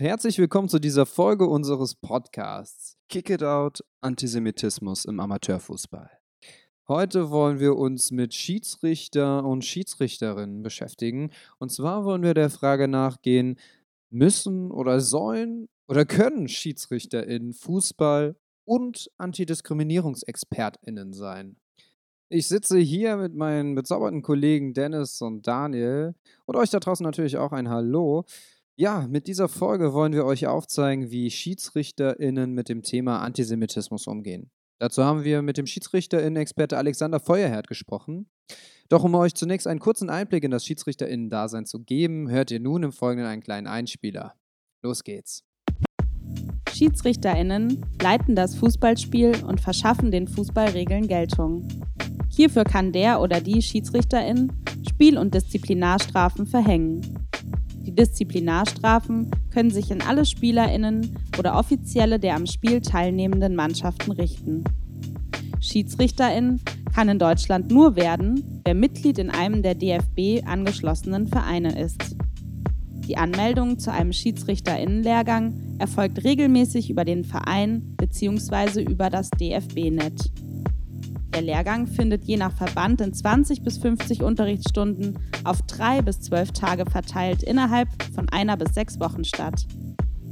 und herzlich willkommen zu dieser Folge unseres Podcasts Kick It Out Antisemitismus im Amateurfußball. Heute wollen wir uns mit Schiedsrichter und Schiedsrichterinnen beschäftigen. Und zwar wollen wir der Frage nachgehen, müssen oder sollen oder können Schiedsrichterinnen Fußball und Antidiskriminierungsexpertinnen sein? Ich sitze hier mit meinen bezaubernden Kollegen Dennis und Daniel und euch da draußen natürlich auch ein Hallo. Ja, mit dieser Folge wollen wir euch aufzeigen, wie SchiedsrichterInnen mit dem Thema Antisemitismus umgehen. Dazu haben wir mit dem SchiedsrichterInnen-Experte Alexander Feuerherd gesprochen. Doch um euch zunächst einen kurzen Einblick in das SchiedsrichterInnen-Dasein zu geben, hört ihr nun im Folgenden einen kleinen Einspieler. Los geht's. SchiedsrichterInnen leiten das Fußballspiel und verschaffen den Fußballregeln Geltung. Hierfür kann der oder die Schiedsrichterin Spiel- und Disziplinarstrafen verhängen. Die Disziplinarstrafen können sich in alle Spielerinnen oder Offizielle der am Spiel teilnehmenden Mannschaften richten. Schiedsrichterin kann in Deutschland nur werden, wer Mitglied in einem der DFB angeschlossenen Vereine ist. Die Anmeldung zu einem Schiedsrichterinnenlehrgang erfolgt regelmäßig über den Verein bzw. über das DFB-Net. Der Lehrgang findet je nach Verband in 20 bis 50 Unterrichtsstunden auf drei bis zwölf Tage verteilt innerhalb von einer bis sechs Wochen statt.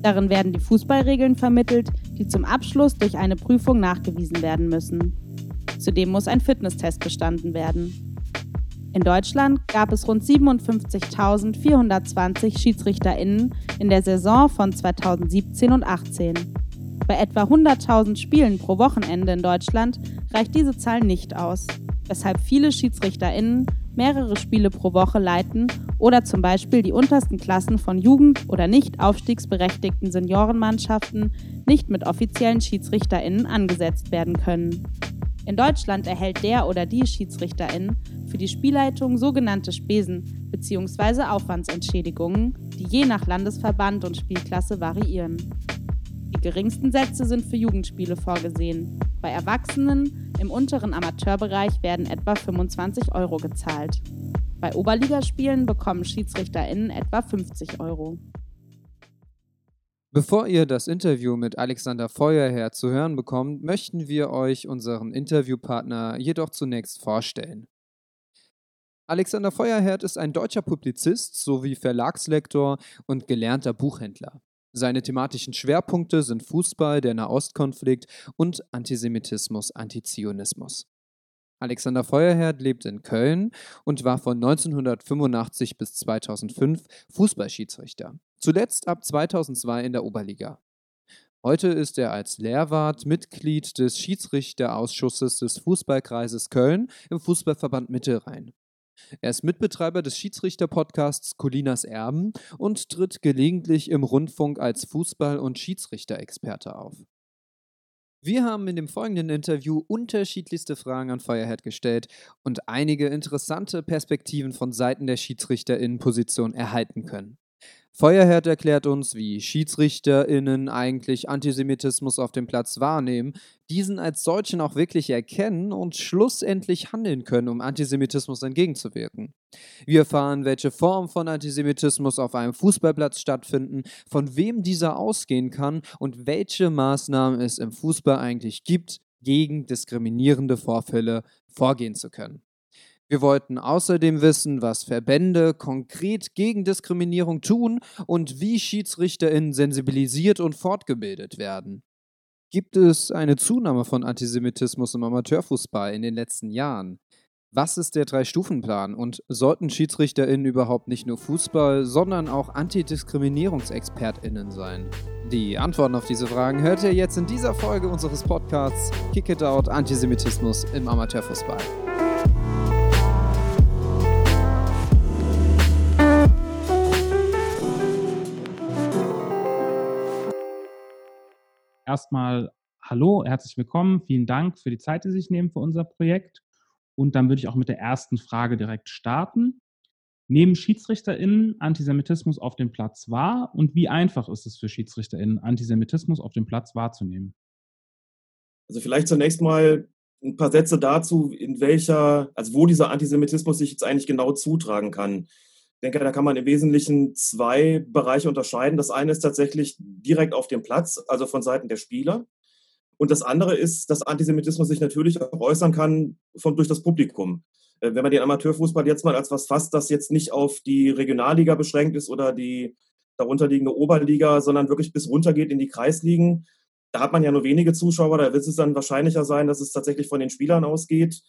Darin werden die Fußballregeln vermittelt, die zum Abschluss durch eine Prüfung nachgewiesen werden müssen. Zudem muss ein Fitnesstest bestanden werden. In Deutschland gab es rund 57.420 SchiedsrichterInnen in der Saison von 2017 und 2018. Bei etwa 100.000 Spielen pro Wochenende in Deutschland reicht diese Zahl nicht aus, weshalb viele SchiedsrichterInnen mehrere Spiele pro Woche leiten oder zum Beispiel die untersten Klassen von Jugend- oder nicht aufstiegsberechtigten Seniorenmannschaften nicht mit offiziellen SchiedsrichterInnen angesetzt werden können. In Deutschland erhält der oder die Schiedsrichterin für die Spielleitung sogenannte Spesen bzw. Aufwandsentschädigungen, die je nach Landesverband und Spielklasse variieren. Die geringsten Sätze sind für Jugendspiele vorgesehen. Bei Erwachsenen im unteren Amateurbereich werden etwa 25 Euro gezahlt. Bei Oberligaspielen bekommen SchiedsrichterInnen etwa 50 Euro. Bevor ihr das Interview mit Alexander Feuerherr zu hören bekommt, möchten wir euch unseren Interviewpartner jedoch zunächst vorstellen. Alexander Feuerherd ist ein deutscher Publizist sowie Verlagslektor und gelernter Buchhändler. Seine thematischen Schwerpunkte sind Fußball, der Nahostkonflikt und Antisemitismus, Antizionismus. Alexander Feuerherd lebt in Köln und war von 1985 bis 2005 Fußballschiedsrichter. Zuletzt ab 2002 in der Oberliga. Heute ist er als Lehrwart Mitglied des Schiedsrichterausschusses des Fußballkreises Köln im Fußballverband Mittelrhein. Er ist Mitbetreiber des Schiedsrichter-Podcasts Colinas Erben und tritt gelegentlich im Rundfunk als Fußball- und Schiedsrichter-Experte auf. Wir haben in dem folgenden Interview unterschiedlichste Fragen an Firehead gestellt und einige interessante Perspektiven von Seiten der Schiedsrichterinnenposition erhalten können. Feuerherd erklärt uns, wie SchiedsrichterInnen eigentlich Antisemitismus auf dem Platz wahrnehmen, diesen als solchen auch wirklich erkennen und schlussendlich handeln können, um Antisemitismus entgegenzuwirken. Wir erfahren, welche Formen von Antisemitismus auf einem Fußballplatz stattfinden, von wem dieser ausgehen kann und welche Maßnahmen es im Fußball eigentlich gibt, gegen diskriminierende Vorfälle vorgehen zu können. Wir wollten außerdem wissen, was Verbände konkret gegen Diskriminierung tun und wie Schiedsrichterinnen sensibilisiert und fortgebildet werden. Gibt es eine Zunahme von Antisemitismus im Amateurfußball in den letzten Jahren? Was ist der Drei-Stufen-Plan und sollten SchiedsrichterInnen überhaupt nicht nur Fußball, sondern auch AntidiskriminierungsexpertInnen sein? Die Antworten auf diese Fragen hört ihr jetzt in dieser Folge unseres Podcasts Kick It Out Antisemitismus im Amateurfußball. Erstmal Hallo, herzlich willkommen, vielen Dank für die Zeit, die Sie sich nehmen für unser Projekt. Und dann würde ich auch mit der ersten Frage direkt starten. Nehmen SchiedsrichterInnen Antisemitismus auf dem Platz wahr und wie einfach ist es für SchiedsrichterInnen, Antisemitismus auf dem Platz wahrzunehmen? Also vielleicht zunächst mal ein paar Sätze dazu, in welcher, also wo dieser Antisemitismus sich jetzt eigentlich genau zutragen kann. Ich denke, da kann man im Wesentlichen zwei Bereiche unterscheiden. Das eine ist tatsächlich direkt auf dem Platz, also von Seiten der Spieler. Und das andere ist, dass Antisemitismus sich natürlich auch äußern kann von, durch das Publikum. Äh, wenn man den Amateurfußball jetzt mal als was fasst, das jetzt nicht auf die Regionalliga beschränkt ist oder die darunterliegende Oberliga, sondern wirklich bis runter geht in die Kreisligen, da hat man ja nur wenige Zuschauer, da wird es dann wahrscheinlicher sein, dass es tatsächlich von den Spielern ausgeht.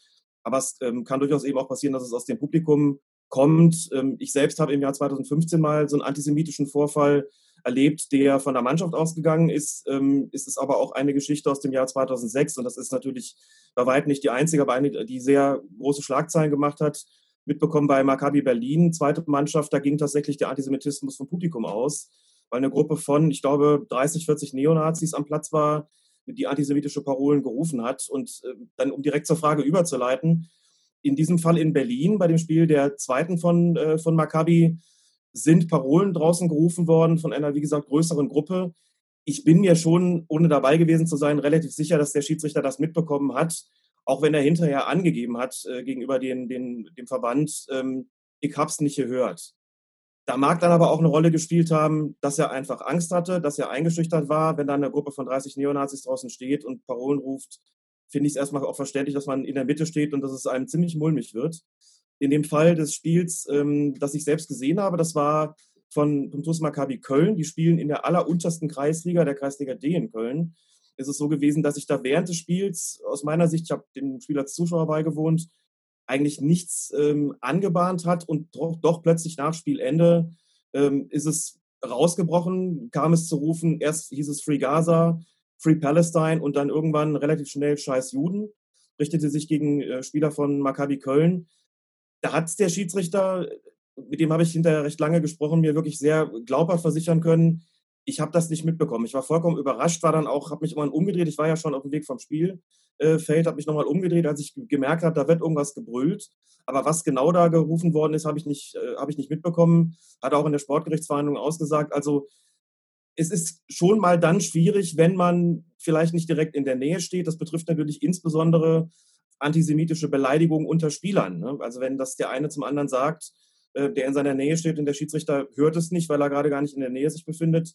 Aber es ähm, kann durchaus eben auch passieren, dass es aus dem Publikum kommt. Ähm, ich selbst habe im Jahr 2015 mal so einen antisemitischen Vorfall erlebt, der von der Mannschaft ausgegangen ist. Ähm, ist es aber auch eine Geschichte aus dem Jahr 2006 und das ist natürlich bei weitem nicht die einzige, aber eine, die sehr große Schlagzeilen gemacht hat. Mitbekommen bei Maccabi Berlin, zweite Mannschaft, da ging tatsächlich der Antisemitismus vom Publikum aus, weil eine Gruppe von, ich glaube, 30, 40 Neonazis am Platz war, die antisemitische Parolen gerufen hat. Und äh, dann, um direkt zur Frage überzuleiten, in diesem Fall in Berlin, bei dem Spiel der zweiten von, äh, von Maccabi, sind Parolen draußen gerufen worden von einer, wie gesagt, größeren Gruppe. Ich bin mir schon, ohne dabei gewesen zu sein, relativ sicher, dass der Schiedsrichter das mitbekommen hat, auch wenn er hinterher angegeben hat äh, gegenüber den, den, dem Verband, ähm, ich hab's nicht gehört. Da mag dann aber auch eine Rolle gespielt haben, dass er einfach Angst hatte, dass er eingeschüchtert war, wenn dann eine Gruppe von 30 Neonazis draußen steht und Parolen ruft, finde ich es erstmal auch verständlich, dass man in der Mitte steht und dass es einem ziemlich mulmig wird in dem Fall des Spiels, ähm, das ich selbst gesehen habe, das war von vom TuS Maccabi Köln. Die spielen in der alleruntersten Kreisliga, der Kreisliga D in Köln. Es ist so gewesen, dass ich da während des Spiels, aus meiner Sicht, ich habe dem Spiel als Zuschauer beigewohnt, eigentlich nichts ähm, angebahnt hat und doch, doch, plötzlich nach Spielende ähm, ist es rausgebrochen, kam es zu rufen, erst hieß es Free Gaza, Free Palestine und dann irgendwann relativ schnell Scheiß Juden, richtete sich gegen äh, Spieler von Maccabi Köln da hat der Schiedsrichter, mit dem habe ich hinterher recht lange gesprochen, mir wirklich sehr glaubhaft versichern können, ich habe das nicht mitbekommen. Ich war vollkommen überrascht, war dann auch, habe mich immer umgedreht. Ich war ja schon auf dem Weg vom Spielfeld, habe mich nochmal umgedreht, als ich gemerkt habe, da wird irgendwas gebrüllt. Aber was genau da gerufen worden ist, habe ich nicht, äh, habe ich nicht mitbekommen. Hat auch in der Sportgerichtsverhandlung ausgesagt. Also es ist schon mal dann schwierig, wenn man vielleicht nicht direkt in der Nähe steht. Das betrifft natürlich insbesondere antisemitische Beleidigung unter Spielern. Ne? Also wenn das der eine zum anderen sagt, äh, der in seiner Nähe steht und der Schiedsrichter hört es nicht, weil er gerade gar nicht in der Nähe sich befindet,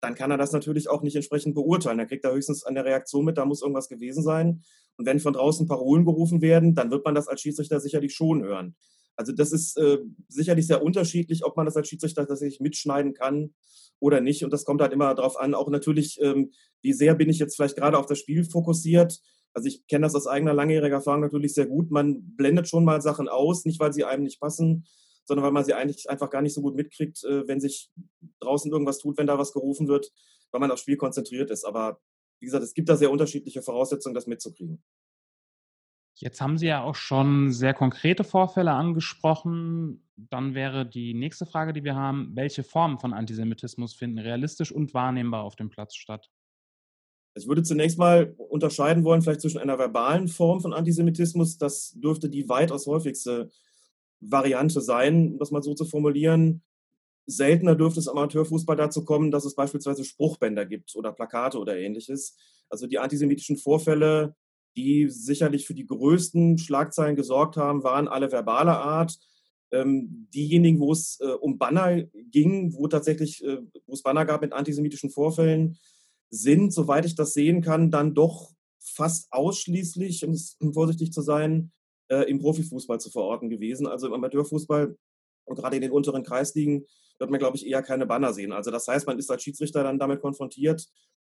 dann kann er das natürlich auch nicht entsprechend beurteilen. Er kriegt da höchstens an der Reaktion mit, da muss irgendwas gewesen sein. Und wenn von draußen Parolen gerufen werden, dann wird man das als Schiedsrichter sicherlich schon hören. Also das ist äh, sicherlich sehr unterschiedlich, ob man das als Schiedsrichter tatsächlich mitschneiden kann oder nicht. Und das kommt halt immer darauf an, auch natürlich, ähm, wie sehr bin ich jetzt vielleicht gerade auf das Spiel fokussiert also ich kenne das aus eigener langjähriger Erfahrung natürlich sehr gut. Man blendet schon mal Sachen aus, nicht weil sie einem nicht passen, sondern weil man sie eigentlich einfach gar nicht so gut mitkriegt, äh, wenn sich draußen irgendwas tut, wenn da was gerufen wird, weil man aufs Spiel konzentriert ist. Aber wie gesagt, es gibt da sehr unterschiedliche Voraussetzungen, das mitzukriegen. Jetzt haben Sie ja auch schon sehr konkrete Vorfälle angesprochen. Dann wäre die nächste Frage, die wir haben, welche Formen von Antisemitismus finden realistisch und wahrnehmbar auf dem Platz statt? Ich würde zunächst mal unterscheiden wollen, vielleicht zwischen einer verbalen Form von Antisemitismus, das dürfte die weitaus häufigste Variante sein, um das mal so zu formulieren. Seltener dürfte es am Amateurfußball dazu kommen, dass es beispielsweise Spruchbänder gibt oder Plakate oder ähnliches. Also die antisemitischen Vorfälle, die sicherlich für die größten Schlagzeilen gesorgt haben, waren alle verbaler Art. Ähm, diejenigen, wo es äh, um Banner ging, wo tatsächlich, äh, wo es Banner gab mit antisemitischen Vorfällen, sind, soweit ich das sehen kann, dann doch fast ausschließlich, um vorsichtig zu sein, äh, im Profifußball zu verorten gewesen. Also im Amateurfußball und gerade in den unteren Kreisligen wird man, glaube ich, eher keine Banner sehen. Also das heißt, man ist als Schiedsrichter dann damit konfrontiert,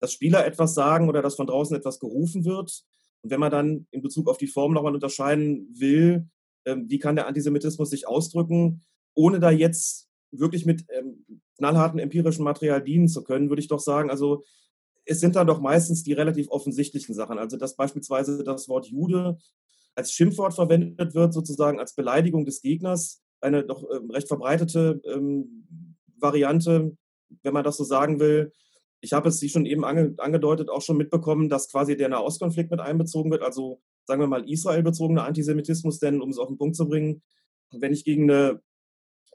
dass Spieler etwas sagen oder dass von draußen etwas gerufen wird. Und wenn man dann in Bezug auf die Form nochmal unterscheiden will, ähm, wie kann der Antisemitismus sich ausdrücken, ohne da jetzt wirklich mit ähm, knallharten empirischen Material dienen zu können, würde ich doch sagen, also es sind dann doch meistens die relativ offensichtlichen Sachen. Also dass beispielsweise das Wort Jude als Schimpfwort verwendet wird, sozusagen als Beleidigung des Gegners, eine doch ähm, recht verbreitete Variante, wenn man das so sagen will. Ich habe es, wie schon eben ange, angedeutet, auch schon mitbekommen, dass quasi der Nahostkonflikt mit einbezogen wird, also sagen wir mal Israel-bezogener Antisemitismus, denn um es auf den Punkt zu bringen, wenn ich gegen eine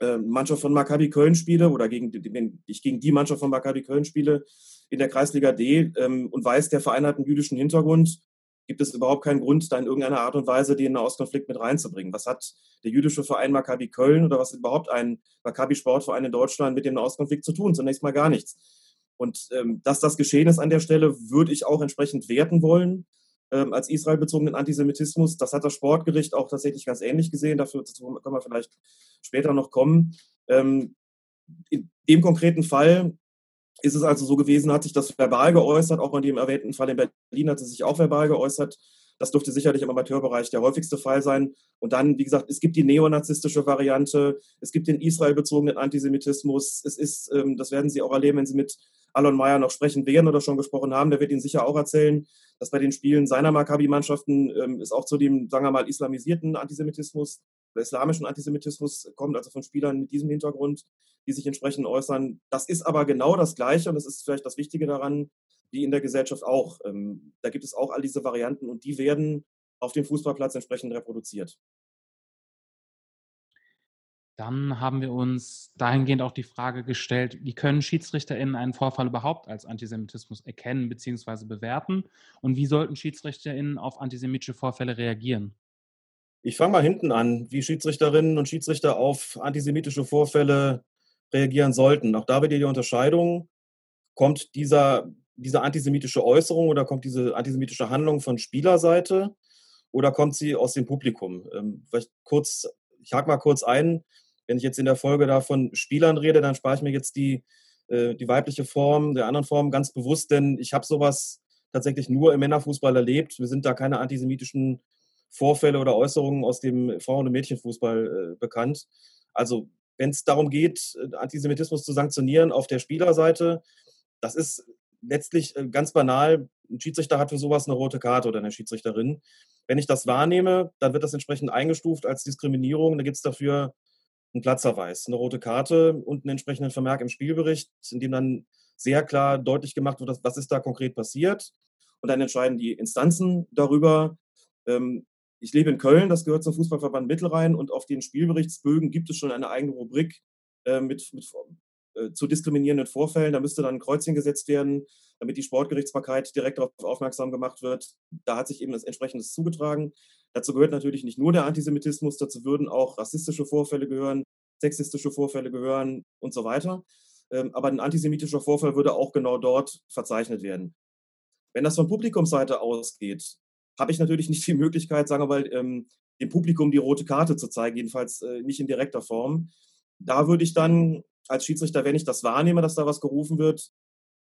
äh, Mannschaft von Maccabi Köln spiele oder gegen, wenn ich gegen die Mannschaft von Maccabi Köln spiele in der Kreisliga D ähm, und weiß, der Verein hat einen jüdischen Hintergrund, gibt es überhaupt keinen Grund, da in irgendeiner Art und Weise den Nahostkonflikt mit reinzubringen. Was hat der jüdische Verein Maccabi Köln oder was überhaupt ein Maccabi-Sportverein in Deutschland mit dem Nahostkonflikt zu tun? Zunächst mal gar nichts. Und ähm, dass das geschehen ist an der Stelle, würde ich auch entsprechend werten wollen ähm, als israelbezogenen Antisemitismus. Das hat das Sportgericht auch tatsächlich ganz ähnlich gesehen. Dafür können wir vielleicht später noch kommen. Ähm, in dem konkreten Fall ist es also so gewesen, hat sich das verbal geäußert, auch in dem erwähnten Fall in Berlin hat es sich auch verbal geäußert. Das dürfte sicherlich im Amateurbereich der häufigste Fall sein. Und dann, wie gesagt, es gibt die neonazistische Variante, es gibt den israelbezogenen Antisemitismus. Es ist, ähm, das werden Sie auch erleben, wenn Sie mit Alon Meyer noch sprechen werden oder schon gesprochen haben. Der wird Ihnen sicher auch erzählen, dass bei den Spielen seiner Maccabi-Mannschaften ähm, es auch zu dem, sagen wir mal, islamisierten Antisemitismus oder islamischen Antisemitismus kommt, also von Spielern mit diesem Hintergrund, die sich entsprechend äußern. Das ist aber genau das Gleiche und das ist vielleicht das Wichtige daran, wie in der Gesellschaft auch. Ähm, da gibt es auch all diese Varianten und die werden auf dem Fußballplatz entsprechend reproduziert. Dann haben wir uns dahingehend auch die Frage gestellt, wie können SchiedsrichterInnen einen Vorfall überhaupt als Antisemitismus erkennen bzw. bewerten und wie sollten SchiedsrichterInnen auf antisemitische Vorfälle reagieren? Ich fange mal hinten an, wie Schiedsrichterinnen und Schiedsrichter auf antisemitische Vorfälle reagieren sollten. Auch da wird die Unterscheidung, kommt dieser, diese antisemitische Äußerung oder kommt diese antisemitische Handlung von Spielerseite oder kommt sie aus dem Publikum? Ähm, vielleicht kurz, ich hake mal kurz ein, wenn ich jetzt in der Folge da von Spielern rede, dann spare ich mir jetzt die, äh, die weibliche Form der anderen Form ganz bewusst, denn ich habe sowas tatsächlich nur im Männerfußball erlebt. Wir sind da keine antisemitischen Vorfälle oder Äußerungen aus dem Frauen- und Mädchenfußball äh, bekannt. Also wenn es darum geht, äh, Antisemitismus zu sanktionieren auf der Spielerseite, das ist letztlich äh, ganz banal. Ein Schiedsrichter hat für sowas eine rote Karte oder eine Schiedsrichterin. Wenn ich das wahrnehme, dann wird das entsprechend eingestuft als Diskriminierung. Da gibt es dafür einen Platzverweis, eine rote Karte und einen entsprechenden Vermerk im Spielbericht, in dem dann sehr klar deutlich gemacht wird, was ist da konkret passiert. Und dann entscheiden die Instanzen darüber. Ähm, ich lebe in Köln, das gehört zum Fußballverband Mittelrhein und auf den Spielberichtsbögen gibt es schon eine eigene Rubrik äh, mit, mit zu diskriminierenden Vorfällen. Da müsste dann ein Kreuzchen gesetzt werden, damit die Sportgerichtsbarkeit direkt darauf aufmerksam gemacht wird. Da hat sich eben das entsprechendes zugetragen. Dazu gehört natürlich nicht nur der Antisemitismus, dazu würden auch rassistische Vorfälle gehören, sexistische Vorfälle gehören und so weiter. Ähm, aber ein antisemitischer Vorfall würde auch genau dort verzeichnet werden. Wenn das von Publikumsseite ausgeht, habe ich natürlich nicht die Möglichkeit, sagen wir mal, ähm, dem Publikum die rote Karte zu zeigen, jedenfalls äh, nicht in direkter Form. Da würde ich dann als Schiedsrichter, wenn ich das wahrnehme, dass da was gerufen wird,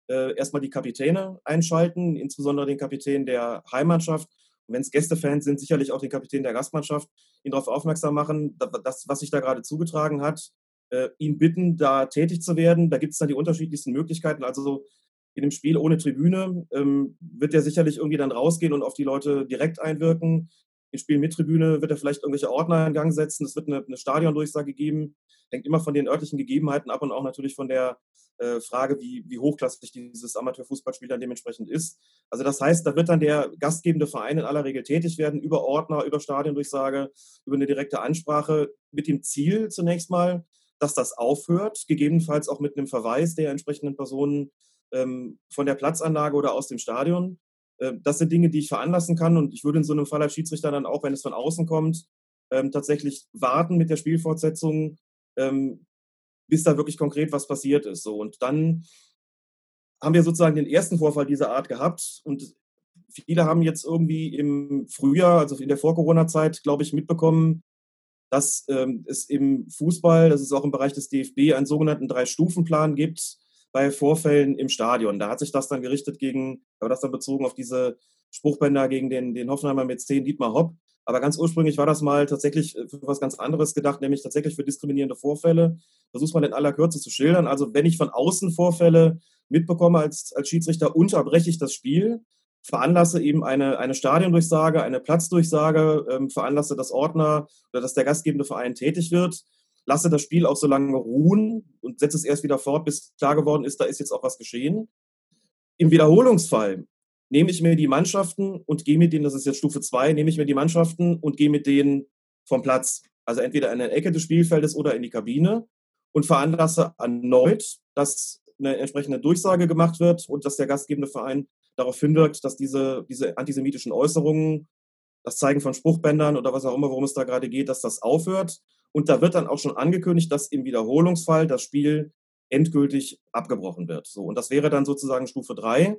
äh, erstmal die Kapitäne einschalten, insbesondere den Kapitän der Heimmannschaft und wenn es Gästefans sind, sicherlich auch den Kapitän der Gastmannschaft, ihn darauf aufmerksam machen, das, was sich da gerade zugetragen hat, äh, ihn bitten, da tätig zu werden. Da gibt es dann die unterschiedlichsten Möglichkeiten. Also in dem Spiel ohne Tribüne ähm, wird er sicherlich irgendwie dann rausgehen und auf die Leute direkt einwirken. Im Spiel mit Tribüne wird er vielleicht irgendwelche Ordner in Gang setzen. Es wird eine, eine Stadiondurchsage geben. Hängt immer von den örtlichen Gegebenheiten ab und auch natürlich von der äh, Frage, wie, wie hochklassig dieses Amateurfußballspiel dann dementsprechend ist. Also das heißt, da wird dann der gastgebende Verein in aller Regel tätig werden, über Ordner, über Stadiondurchsage, über eine direkte Ansprache, mit dem Ziel zunächst mal, dass das aufhört, gegebenenfalls auch mit einem Verweis der entsprechenden Personen ähm, von der Platzanlage oder aus dem Stadion. Äh, das sind Dinge, die ich veranlassen kann und ich würde in so einem Fall als Schiedsrichter dann auch, wenn es von außen kommt, ähm, tatsächlich warten mit der Spielfortsetzung, ähm, bis da wirklich konkret was passiert ist. So, und dann haben wir sozusagen den ersten Vorfall dieser Art gehabt und viele haben jetzt irgendwie im Frühjahr, also in der Vor-Corona-Zeit, glaube ich, mitbekommen, dass ähm, es im Fußball, das ist auch im Bereich des DFB, einen sogenannten Drei-Stufen-Plan gibt bei Vorfällen im Stadion. Da hat sich das dann gerichtet gegen, aber das dann bezogen auf diese Spruchbänder gegen den, den Hoffenheimer mit 10 Dietmar Hopp. Aber ganz ursprünglich war das mal tatsächlich für was ganz anderes gedacht, nämlich tatsächlich für diskriminierende Vorfälle. Versuch's mal in aller Kürze zu schildern. Also wenn ich von außen Vorfälle mitbekomme als, als Schiedsrichter, unterbreche ich das Spiel, veranlasse eben eine, eine Stadiondurchsage, eine Platzdurchsage, ähm, veranlasse, dass Ordner oder dass der gastgebende Verein tätig wird, lasse das Spiel auch so lange ruhen und setze es erst wieder fort, bis klar geworden ist, da ist jetzt auch was geschehen. Im Wiederholungsfall nehme ich mir die Mannschaften und gehe mit denen, das ist jetzt Stufe 2, nehme ich mir die Mannschaften und gehe mit denen vom Platz. Also entweder in der Ecke des Spielfeldes oder in die Kabine und veranlasse erneut, dass eine entsprechende Durchsage gemacht wird und dass der gastgebende Verein darauf hinwirkt, dass diese, diese antisemitischen Äußerungen, das Zeigen von Spruchbändern oder was auch immer, worum es da gerade geht, dass das aufhört. Und da wird dann auch schon angekündigt, dass im Wiederholungsfall das Spiel endgültig abgebrochen wird. So, und das wäre dann sozusagen Stufe 3.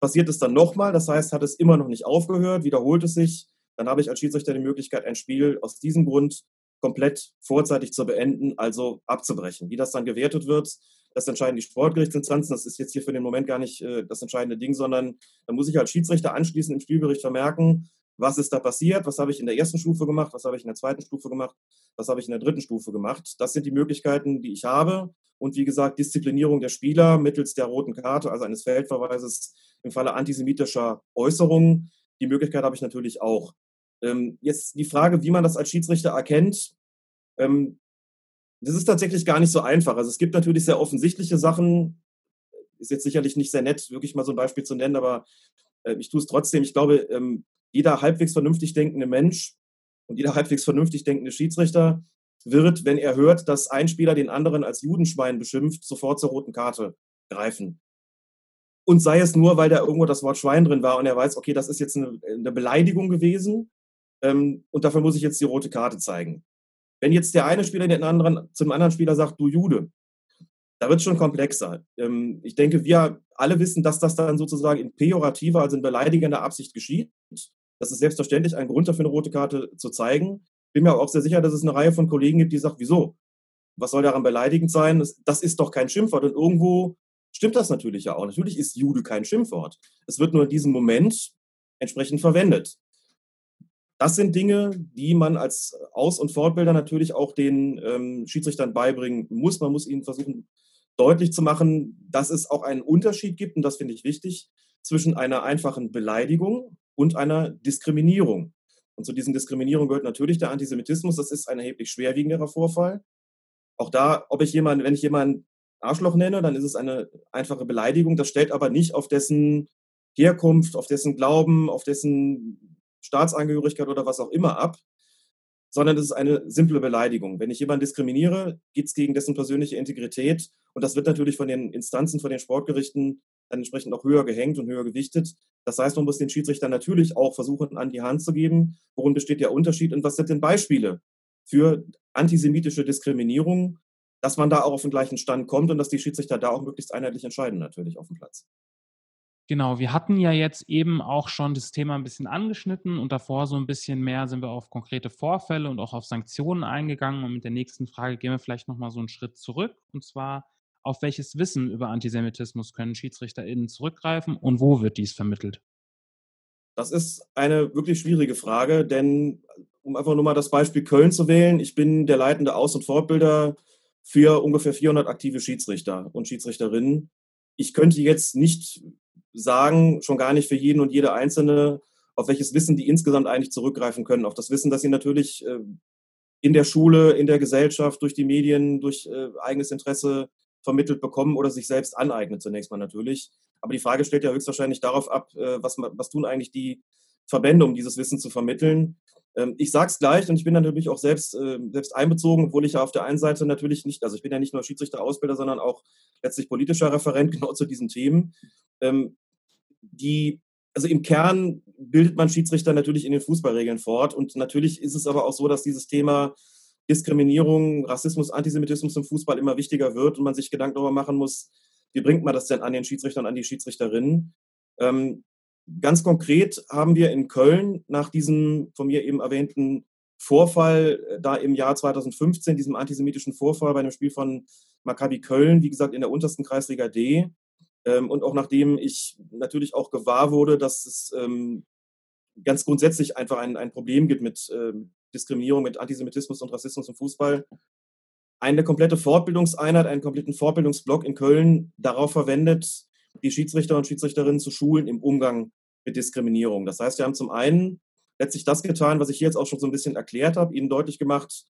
Passiert es dann nochmal, das heißt, hat es immer noch nicht aufgehört, wiederholt es sich, dann habe ich als Schiedsrichter die Möglichkeit, ein Spiel aus diesem Grund komplett vorzeitig zu beenden, also abzubrechen. Wie das dann gewertet wird, das entscheiden die Sportgerichtsinstanzen. Das ist jetzt hier für den Moment gar nicht äh, das entscheidende Ding, sondern da muss ich als Schiedsrichter anschließend im Spielbericht vermerken, was ist da passiert, was habe ich in der ersten Stufe gemacht, was habe ich in der zweiten Stufe gemacht, was habe ich in der dritten Stufe gemacht. Das sind die Möglichkeiten, die ich habe. Und wie gesagt, Disziplinierung der Spieler mittels der roten Karte, also eines Feldverweises im Falle antisemitischer Äußerungen. Die Möglichkeit habe ich natürlich auch. Ähm, jetzt die Frage, wie man das als Schiedsrichter erkennt. Ähm, das ist tatsächlich gar nicht so einfach. Also es gibt natürlich sehr offensichtliche Sachen. Ist jetzt sicherlich nicht sehr nett, wirklich mal so ein Beispiel zu nennen, aber äh, ich tue es trotzdem. Ich glaube, ähm, jeder halbwegs vernünftig denkende Mensch und jeder halbwegs vernünftig denkende Schiedsrichter wird, wenn er hört, dass ein Spieler den anderen als Judenschwein beschimpft, sofort zur roten Karte greifen. Und sei es nur, weil da irgendwo das Wort Schwein drin war und er weiß, okay, das ist jetzt eine, eine Beleidigung gewesen ähm, und dafür muss ich jetzt die rote Karte zeigen. Wenn jetzt der eine Spieler den anderen, zum anderen Spieler sagt, du Jude, da wird es schon komplexer. Ähm, ich denke, wir alle wissen, dass das dann sozusagen in pejorativer, also in beleidigender Absicht geschieht. Das ist selbstverständlich ein Grund dafür, eine rote Karte zu zeigen. Bin mir auch sehr sicher, dass es eine Reihe von Kollegen gibt, die sagen, wieso? Was soll daran beleidigend sein? Das, das ist doch kein Schimpfwort. Und irgendwo stimmt das natürlich ja auch. Natürlich ist Jude kein Schimpfwort. Es wird nur in diesem Moment entsprechend verwendet. Das sind Dinge, die man als Aus- und Fortbilder natürlich auch den ähm, Schiedsrichtern beibringen muss. Man muss ihnen versuchen, deutlich zu machen, dass es auch einen Unterschied gibt, und das finde ich wichtig, zwischen einer einfachen Beleidigung und einer Diskriminierung. Und zu diesen Diskriminierungen gehört natürlich der Antisemitismus. Das ist ein erheblich schwerwiegenderer Vorfall. Auch da, ob ich jemanden, wenn ich jemanden Arschloch nenne, dann ist es eine einfache Beleidigung. Das stellt aber nicht auf dessen Herkunft, auf dessen Glauben, auf dessen Staatsangehörigkeit oder was auch immer ab, sondern es ist eine simple Beleidigung. Wenn ich jemanden diskriminiere, geht es gegen dessen persönliche Integrität und das wird natürlich von den Instanzen, von den Sportgerichten dann entsprechend auch höher gehängt und höher gewichtet. Das heißt, man muss den Schiedsrichter natürlich auch versuchen, an die Hand zu geben, worin besteht der Unterschied und was sind denn Beispiele für antisemitische Diskriminierung, dass man da auch auf den gleichen Stand kommt und dass die Schiedsrichter da auch möglichst einheitlich entscheiden, natürlich auf dem Platz. Genau, wir hatten ja jetzt eben auch schon das Thema ein bisschen angeschnitten und davor so ein bisschen mehr sind wir auf konkrete Vorfälle und auch auf Sanktionen eingegangen. Und mit der nächsten Frage gehen wir vielleicht nochmal so einen Schritt zurück. Und zwar, auf welches Wissen über Antisemitismus können SchiedsrichterInnen zurückgreifen und wo wird dies vermittelt? Das ist eine wirklich schwierige Frage, denn um einfach nur mal das Beispiel Köln zu wählen, ich bin der leitende Aus- und Fortbilder für ungefähr 400 aktive Schiedsrichter und Schiedsrichterinnen. Ich könnte jetzt nicht sagen, schon gar nicht für jeden und jede Einzelne, auf welches Wissen die insgesamt eigentlich zurückgreifen können. Auf das Wissen, dass sie natürlich äh, in der Schule, in der Gesellschaft, durch die Medien, durch äh, eigenes Interesse vermittelt bekommen oder sich selbst aneignen, zunächst mal natürlich. Aber die Frage stellt ja höchstwahrscheinlich darauf ab, äh, was, was tun eigentlich die Verbände, um dieses Wissen zu vermitteln. Ähm, ich sage es gleich und ich bin natürlich auch selbst, selbst einbezogen, obwohl ich ja auf der einen Seite natürlich nicht, also ich bin ja nicht nur Schiedsrichter-Ausbilder, sondern auch letztlich politischer Referent genau zu diesen Themen. Ähm, die, also im Kern bildet man Schiedsrichter natürlich in den Fußballregeln fort. Und natürlich ist es aber auch so, dass dieses Thema Diskriminierung, Rassismus, Antisemitismus im Fußball immer wichtiger wird und man sich Gedanken darüber machen muss, wie bringt man das denn an den Schiedsrichtern, an die Schiedsrichterinnen? Ähm, ganz konkret haben wir in Köln nach diesem von mir eben erwähnten Vorfall äh, da im Jahr 2015, diesem antisemitischen Vorfall bei einem Spiel von Maccabi Köln, wie gesagt, in der untersten Kreisliga D, ähm, und auch nachdem ich natürlich auch gewahr wurde, dass es ähm, ganz grundsätzlich einfach ein, ein Problem gibt mit ähm, Diskriminierung, mit Antisemitismus und Rassismus im Fußball, eine komplette Fortbildungseinheit, einen kompletten Fortbildungsblock in Köln darauf verwendet, die Schiedsrichter und Schiedsrichterinnen zu schulen im Umgang mit Diskriminierung. Das heißt, wir haben zum einen letztlich das getan, was ich hier jetzt auch schon so ein bisschen erklärt habe, ihnen deutlich gemacht,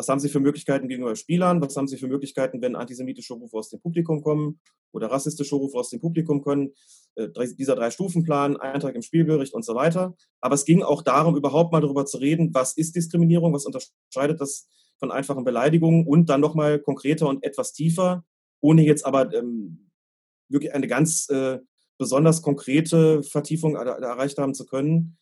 was haben Sie für Möglichkeiten gegenüber Spielern? Was haben Sie für Möglichkeiten, wenn antisemitische Rufe aus dem Publikum kommen oder rassistische Rufe aus dem Publikum kommen? Äh, dieser Drei-Stufen-Plan, Eintrag im Spielbericht und so weiter. Aber es ging auch darum, überhaupt mal darüber zu reden, was ist Diskriminierung, was unterscheidet das von einfachen Beleidigungen und dann nochmal konkreter und etwas tiefer, ohne jetzt aber ähm, wirklich eine ganz äh, besonders konkrete Vertiefung erreicht haben zu können.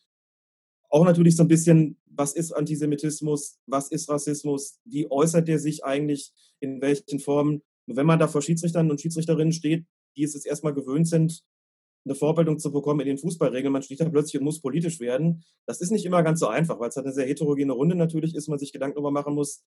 Auch natürlich so ein bisschen, was ist Antisemitismus, was ist Rassismus, wie äußert der sich eigentlich, in welchen Formen. Und wenn man da vor Schiedsrichtern und Schiedsrichterinnen steht, die es jetzt erstmal gewöhnt sind, eine Vorbildung zu bekommen in den Fußballregeln, man steht da plötzlich und muss politisch werden. Das ist nicht immer ganz so einfach, weil es halt eine sehr heterogene Runde natürlich ist, man sich Gedanken darüber machen muss,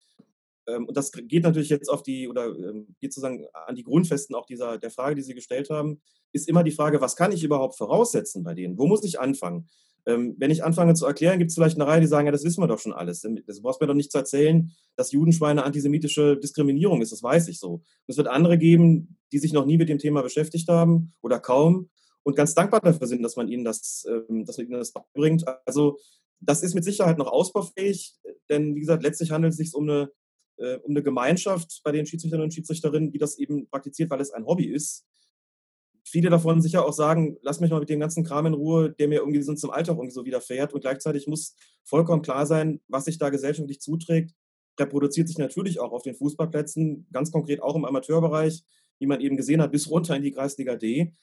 ähm, und das geht natürlich jetzt auf die, oder ähm, geht sozusagen an die Grundfesten auch dieser, der Frage, die Sie gestellt haben, ist immer die Frage, was kann ich überhaupt voraussetzen bei denen? Wo muss ich anfangen? Ähm, wenn ich anfange zu erklären, gibt es vielleicht eine Reihe, die sagen, ja, das wissen wir doch schon alles. Das brauchst mir doch nicht zu erzählen, dass Judenschweine antisemitische Diskriminierung ist. Das weiß ich so. Und es wird andere geben, die sich noch nie mit dem Thema beschäftigt haben oder kaum und ganz dankbar dafür sind, dass man ihnen das, dass man ihnen das bringt. Also das ist mit Sicherheit noch ausbaufähig, denn wie gesagt, letztlich handelt es sich um eine äh, um eine Gemeinschaft bei den Schiedsrichterinnen und Schiedsrichterinnen, die das eben praktiziert, weil es ein Hobby ist. Viele davon sicher auch sagen, lass mich mal mit dem ganzen Kram in Ruhe, der mir irgendwie sonst im Alltag irgendwie so widerfährt. Und gleichzeitig muss vollkommen klar sein, was sich da gesellschaftlich zuträgt, reproduziert sich natürlich auch auf den Fußballplätzen, ganz konkret auch im Amateurbereich, wie man eben gesehen hat, bis runter in die Kreisliga D.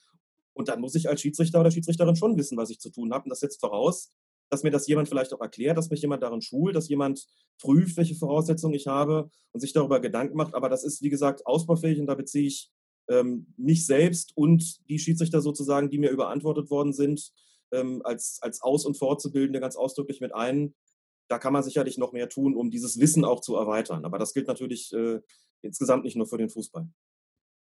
Und dann muss ich als Schiedsrichter oder Schiedsrichterin schon wissen, was ich zu tun habe. Und das setzt voraus, dass mir das jemand vielleicht auch erklärt, dass mich jemand darin schult, dass jemand prüft, welche Voraussetzungen ich habe und sich darüber Gedanken macht. Aber das ist, wie gesagt, ausbaufähig und da beziehe ich ähm, mich selbst und die Schiedsrichter sozusagen, die mir überantwortet worden sind, ähm, als, als Aus- und Fortzubildende ganz ausdrücklich mit ein. Da kann man sicherlich noch mehr tun, um dieses Wissen auch zu erweitern. Aber das gilt natürlich äh, insgesamt nicht nur für den Fußball.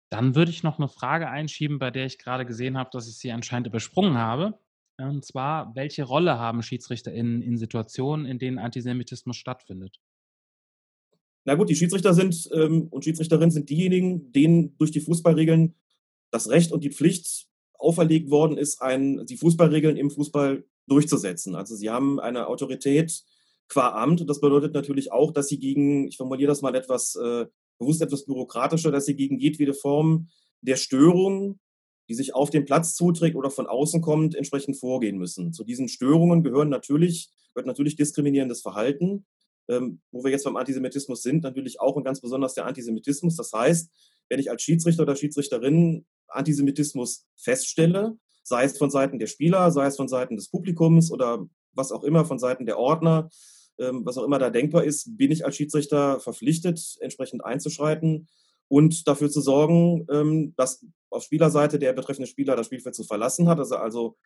Dann würde ich noch eine Frage einschieben, bei der ich gerade gesehen habe, dass ich sie anscheinend übersprungen habe. Und zwar, welche Rolle haben SchiedsrichterInnen in Situationen, in denen Antisemitismus stattfindet? Na gut, die Schiedsrichter sind ähm, und Schiedsrichterinnen sind diejenigen, denen durch die Fußballregeln das Recht und die Pflicht auferlegt worden ist, ein, die Fußballregeln im Fußball durchzusetzen. Also sie haben eine Autorität qua Amt und das bedeutet natürlich auch, dass sie gegen, ich formuliere das mal etwas äh, bewusst etwas bürokratischer, dass sie gegen jedwede Form der Störung die sich auf den Platz zuträgt oder von außen kommt, entsprechend vorgehen müssen. Zu diesen Störungen gehören natürlich, gehört natürlich diskriminierendes Verhalten, ähm, wo wir jetzt beim Antisemitismus sind, natürlich auch und ganz besonders der Antisemitismus. Das heißt, wenn ich als Schiedsrichter oder Schiedsrichterin Antisemitismus feststelle, sei es von Seiten der Spieler, sei es von Seiten des Publikums oder was auch immer, von Seiten der Ordner, ähm, was auch immer da denkbar ist, bin ich als Schiedsrichter verpflichtet, entsprechend einzuschreiten und dafür zu sorgen, ähm, dass auf Spielerseite der betreffende Spieler das Spielfeld zu verlassen hat, dass er also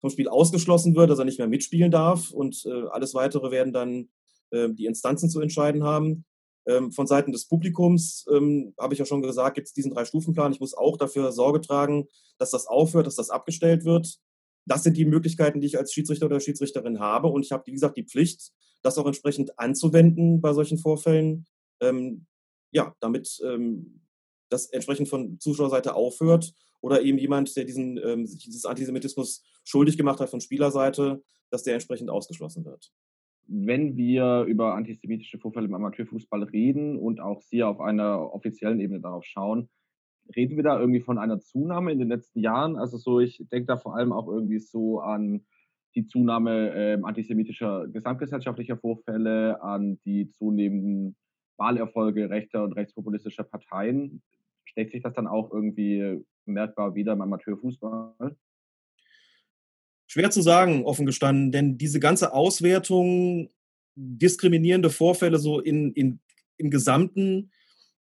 vom Spiel ausgeschlossen wird, dass er nicht mehr mitspielen darf und äh, alles weitere werden dann die Instanzen zu entscheiden haben. Ähm, von Seiten des Publikums, ähm, habe ich ja schon gesagt, gibt es diesen Drei-Stufen-Plan. Ich muss auch dafür Sorge tragen, dass das aufhört, dass das abgestellt wird. Das sind die Möglichkeiten, die ich als Schiedsrichter oder Schiedsrichterin habe. Und ich habe, wie gesagt, die Pflicht, das auch entsprechend anzuwenden bei solchen Vorfällen. Ähm, ja, damit ähm, das entsprechend von Zuschauerseite aufhört oder eben jemand, der diesen ähm, dieses Antisemitismus schuldig gemacht hat von Spielerseite, dass der entsprechend ausgeschlossen wird. Wenn wir über antisemitische Vorfälle im Amateurfußball reden und auch Sie auf einer offiziellen Ebene darauf schauen, reden wir da irgendwie von einer Zunahme in den letzten Jahren? Also so, ich denke da vor allem auch irgendwie so an die Zunahme äh, antisemitischer gesamtgesellschaftlicher Vorfälle, an die zunehmenden Wahlerfolge rechter und rechtspopulistischer Parteien. Schlägt sich das dann auch irgendwie merkbar wieder im Amateurfußball? Schwer zu sagen, offen gestanden, denn diese ganze Auswertung, diskriminierende Vorfälle so in, in, im Gesamten,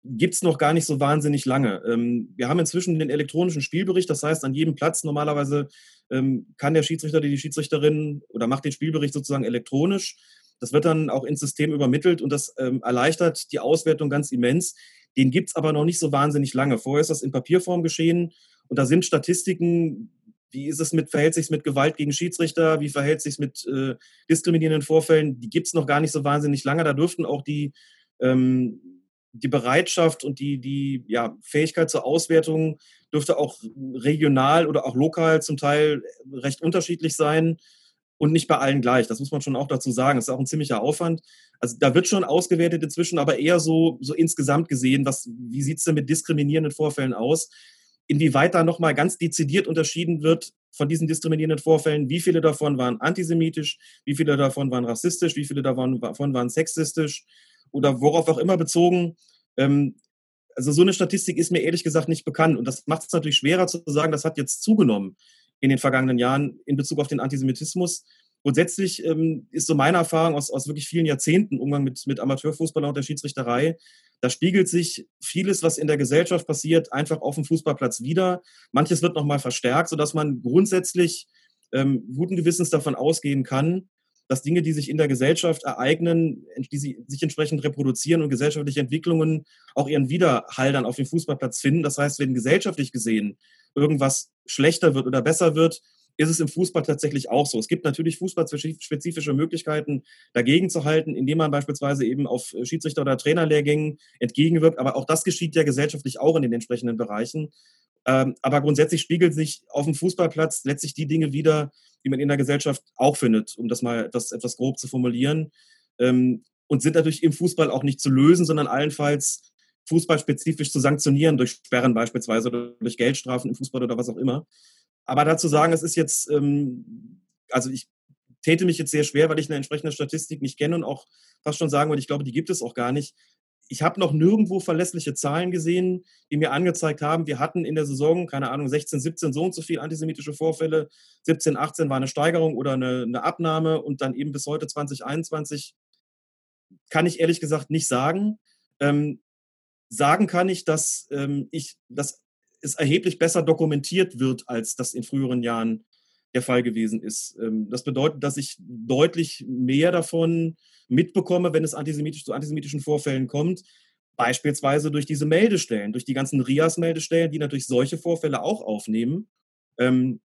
gibt es noch gar nicht so wahnsinnig lange. Ähm, wir haben inzwischen den elektronischen Spielbericht, das heißt, an jedem Platz normalerweise ähm, kann der Schiedsrichter oder die Schiedsrichterin oder macht den Spielbericht sozusagen elektronisch. Das wird dann auch ins System übermittelt und das ähm, erleichtert die Auswertung ganz immens. Den gibt es aber noch nicht so wahnsinnig lange. Vorher ist das in Papierform geschehen und da sind Statistiken, wie ist es mit, verhält sich mit Gewalt gegen Schiedsrichter, wie verhält sich mit äh, diskriminierenden Vorfällen, die gibt es noch gar nicht so wahnsinnig lange. Da dürften auch die, ähm, die Bereitschaft und die, die ja, Fähigkeit zur Auswertung dürfte auch regional oder auch lokal zum Teil recht unterschiedlich sein und nicht bei allen gleich. Das muss man schon auch dazu sagen. Das ist auch ein ziemlicher Aufwand. Also da wird schon ausgewertet inzwischen, aber eher so, so insgesamt gesehen, was, wie sieht es denn mit diskriminierenden Vorfällen aus? Inwieweit da nochmal ganz dezidiert unterschieden wird von diesen diskriminierenden Vorfällen, wie viele davon waren antisemitisch, wie viele davon waren rassistisch, wie viele davon, davon waren sexistisch oder worauf auch immer bezogen. Ähm, also so eine Statistik ist mir ehrlich gesagt nicht bekannt. Und das macht es natürlich schwerer zu sagen, das hat jetzt zugenommen in den vergangenen Jahren in Bezug auf den Antisemitismus. Grundsätzlich ähm, ist so meine Erfahrung aus, aus wirklich vielen Jahrzehnten Umgang mit, mit Amateurfußball und der Schiedsrichterei, da spiegelt sich vieles, was in der Gesellschaft passiert, einfach auf dem Fußballplatz wieder. Manches wird nochmal verstärkt, sodass man grundsätzlich ähm, guten Gewissens davon ausgehen kann, dass Dinge, die sich in der Gesellschaft ereignen, die sich entsprechend reproduzieren und gesellschaftliche Entwicklungen auch ihren Widerhall dann auf dem Fußballplatz finden. Das heißt, wenn gesellschaftlich gesehen irgendwas schlechter wird oder besser wird, ist es im Fußball tatsächlich auch so. Es gibt natürlich fußballspezifische Möglichkeiten, dagegen zu halten, indem man beispielsweise eben auf Schiedsrichter- oder Trainerlehrgängen entgegenwirkt. Aber auch das geschieht ja gesellschaftlich auch in den entsprechenden Bereichen. Ähm, aber grundsätzlich spiegelt sich auf dem Fußballplatz letztlich die Dinge wieder, die man in der Gesellschaft auch findet, um das mal etwas, etwas grob zu formulieren. Ähm, und sind natürlich im Fußball auch nicht zu lösen, sondern allenfalls fußballspezifisch zu sanktionieren, durch Sperren beispielsweise oder durch Geldstrafen im Fußball oder was auch immer. Aber dazu sagen, es ist jetzt, ähm, also ich täte mich jetzt sehr schwer, weil ich eine entsprechende Statistik nicht kenne und auch fast schon sagen würde, ich glaube, die gibt es auch gar nicht. Ich habe noch nirgendwo verlässliche Zahlen gesehen, die mir angezeigt haben, wir hatten in der Saison, keine Ahnung, 16, 17 so und so viel antisemitische Vorfälle, 17, 18 war eine Steigerung oder eine, eine Abnahme und dann eben bis heute 2021 kann ich ehrlich gesagt nicht sagen. Ähm, sagen kann ich, dass ähm, ich, dass es erheblich besser dokumentiert wird, als das in früheren Jahren der Fall gewesen ist. Ähm, das bedeutet, dass ich deutlich mehr davon mitbekomme, wenn es antisemitisch, zu antisemitischen Vorfällen kommt. Beispielsweise durch diese Meldestellen, durch die ganzen RIAS-Meldestellen, die natürlich solche Vorfälle auch aufnehmen. Ähm,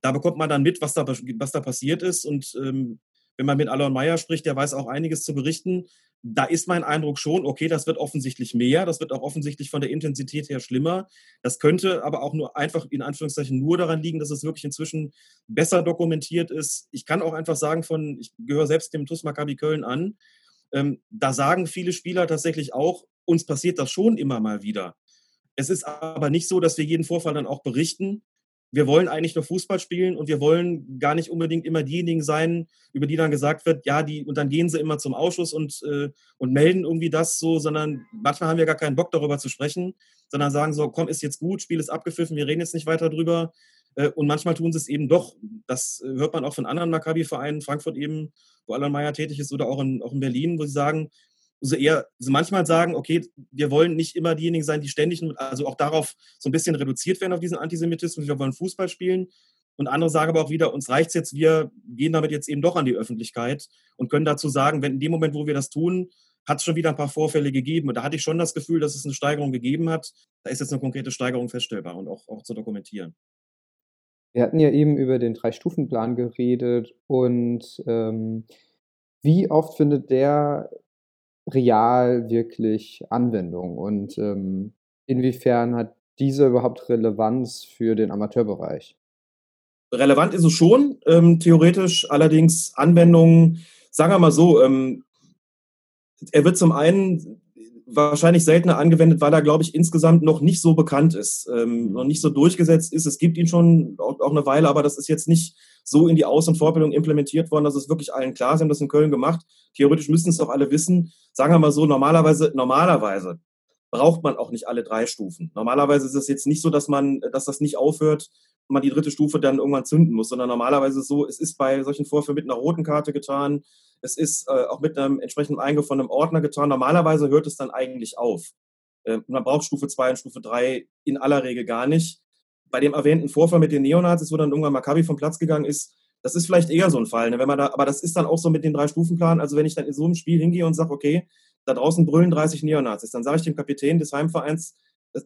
da bekommt man dann mit, was da, was da passiert ist. Und ähm, wenn man mit Alon Meyer spricht, der weiß auch einiges zu berichten. Da ist mein Eindruck schon, okay, das wird offensichtlich mehr, das wird auch offensichtlich von der Intensität her schlimmer. Das könnte aber auch nur einfach in Anführungszeichen nur daran liegen, dass es wirklich inzwischen besser dokumentiert ist. Ich kann auch einfach sagen, von, ich gehöre selbst dem TUS Maccabi Köln an, ähm, da sagen viele Spieler tatsächlich auch, uns passiert das schon immer mal wieder. Es ist aber nicht so, dass wir jeden Vorfall dann auch berichten, wir wollen eigentlich nur Fußball spielen und wir wollen gar nicht unbedingt immer diejenigen sein, über die dann gesagt wird, ja, die, und dann gehen sie immer zum Ausschuss und, äh, und melden irgendwie das so, sondern manchmal haben wir gar keinen Bock darüber zu sprechen, sondern sagen so, komm, ist jetzt gut, Spiel ist abgepfiffen, wir reden jetzt nicht weiter drüber. Äh, und manchmal tun sie es eben doch. Das äh, hört man auch von anderen Maccabi-Vereinen, Frankfurt eben, wo Alan Meyer tätig ist, oder auch in, auch in Berlin, wo sie sagen, so eher so manchmal sagen, okay, wir wollen nicht immer diejenigen sein, die ständig, also auch darauf so ein bisschen reduziert werden, auf diesen Antisemitismus, wir wollen Fußball spielen. Und andere sagen aber auch wieder, uns reicht es jetzt, wir gehen damit jetzt eben doch an die Öffentlichkeit und können dazu sagen, wenn in dem Moment, wo wir das tun, hat es schon wieder ein paar Vorfälle gegeben. Und da hatte ich schon das Gefühl, dass es eine Steigerung gegeben hat. Da ist jetzt eine konkrete Steigerung feststellbar und auch, auch zu dokumentieren. Wir hatten ja eben über den Drei-Stufen-Plan geredet und ähm, wie oft findet der real wirklich Anwendung und ähm, inwiefern hat dieser überhaupt Relevanz für den Amateurbereich? Relevant ist es schon, ähm, theoretisch, allerdings Anwendungen, sagen wir mal so, ähm, er wird zum einen wahrscheinlich seltener angewendet, weil er, glaube ich, insgesamt noch nicht so bekannt ist, ähm, noch nicht so durchgesetzt ist. Es gibt ihn schon auch, auch, eine Weile, aber das ist jetzt nicht so in die Aus- und Vorbildung implementiert worden, dass es wirklich allen klar ist. Sie haben das in Köln gemacht. Theoretisch müssten es doch alle wissen. Sagen wir mal so, normalerweise, normalerweise braucht man auch nicht alle drei Stufen. Normalerweise ist es jetzt nicht so, dass man, dass das nicht aufhört, man die dritte Stufe dann irgendwann zünden muss, sondern normalerweise ist es so, es ist bei solchen Vorfällen mit einer roten Karte getan, es ist äh, auch mit einem entsprechenden Eingriff von einem Ordner getan. Normalerweise hört es dann eigentlich auf. Äh, man braucht Stufe 2 und Stufe 3 in aller Regel gar nicht. Bei dem erwähnten Vorfall mit den Neonazis, wo dann irgendwann Maccabi vom Platz gegangen ist, das ist vielleicht eher so ein Fall. Ne? Wenn man da, aber das ist dann auch so mit den drei Stufenplan. Also wenn ich dann in so einem Spiel hingehe und sage, okay, da draußen brüllen 30 Neonazis, dann sage ich dem Kapitän des Heimvereins,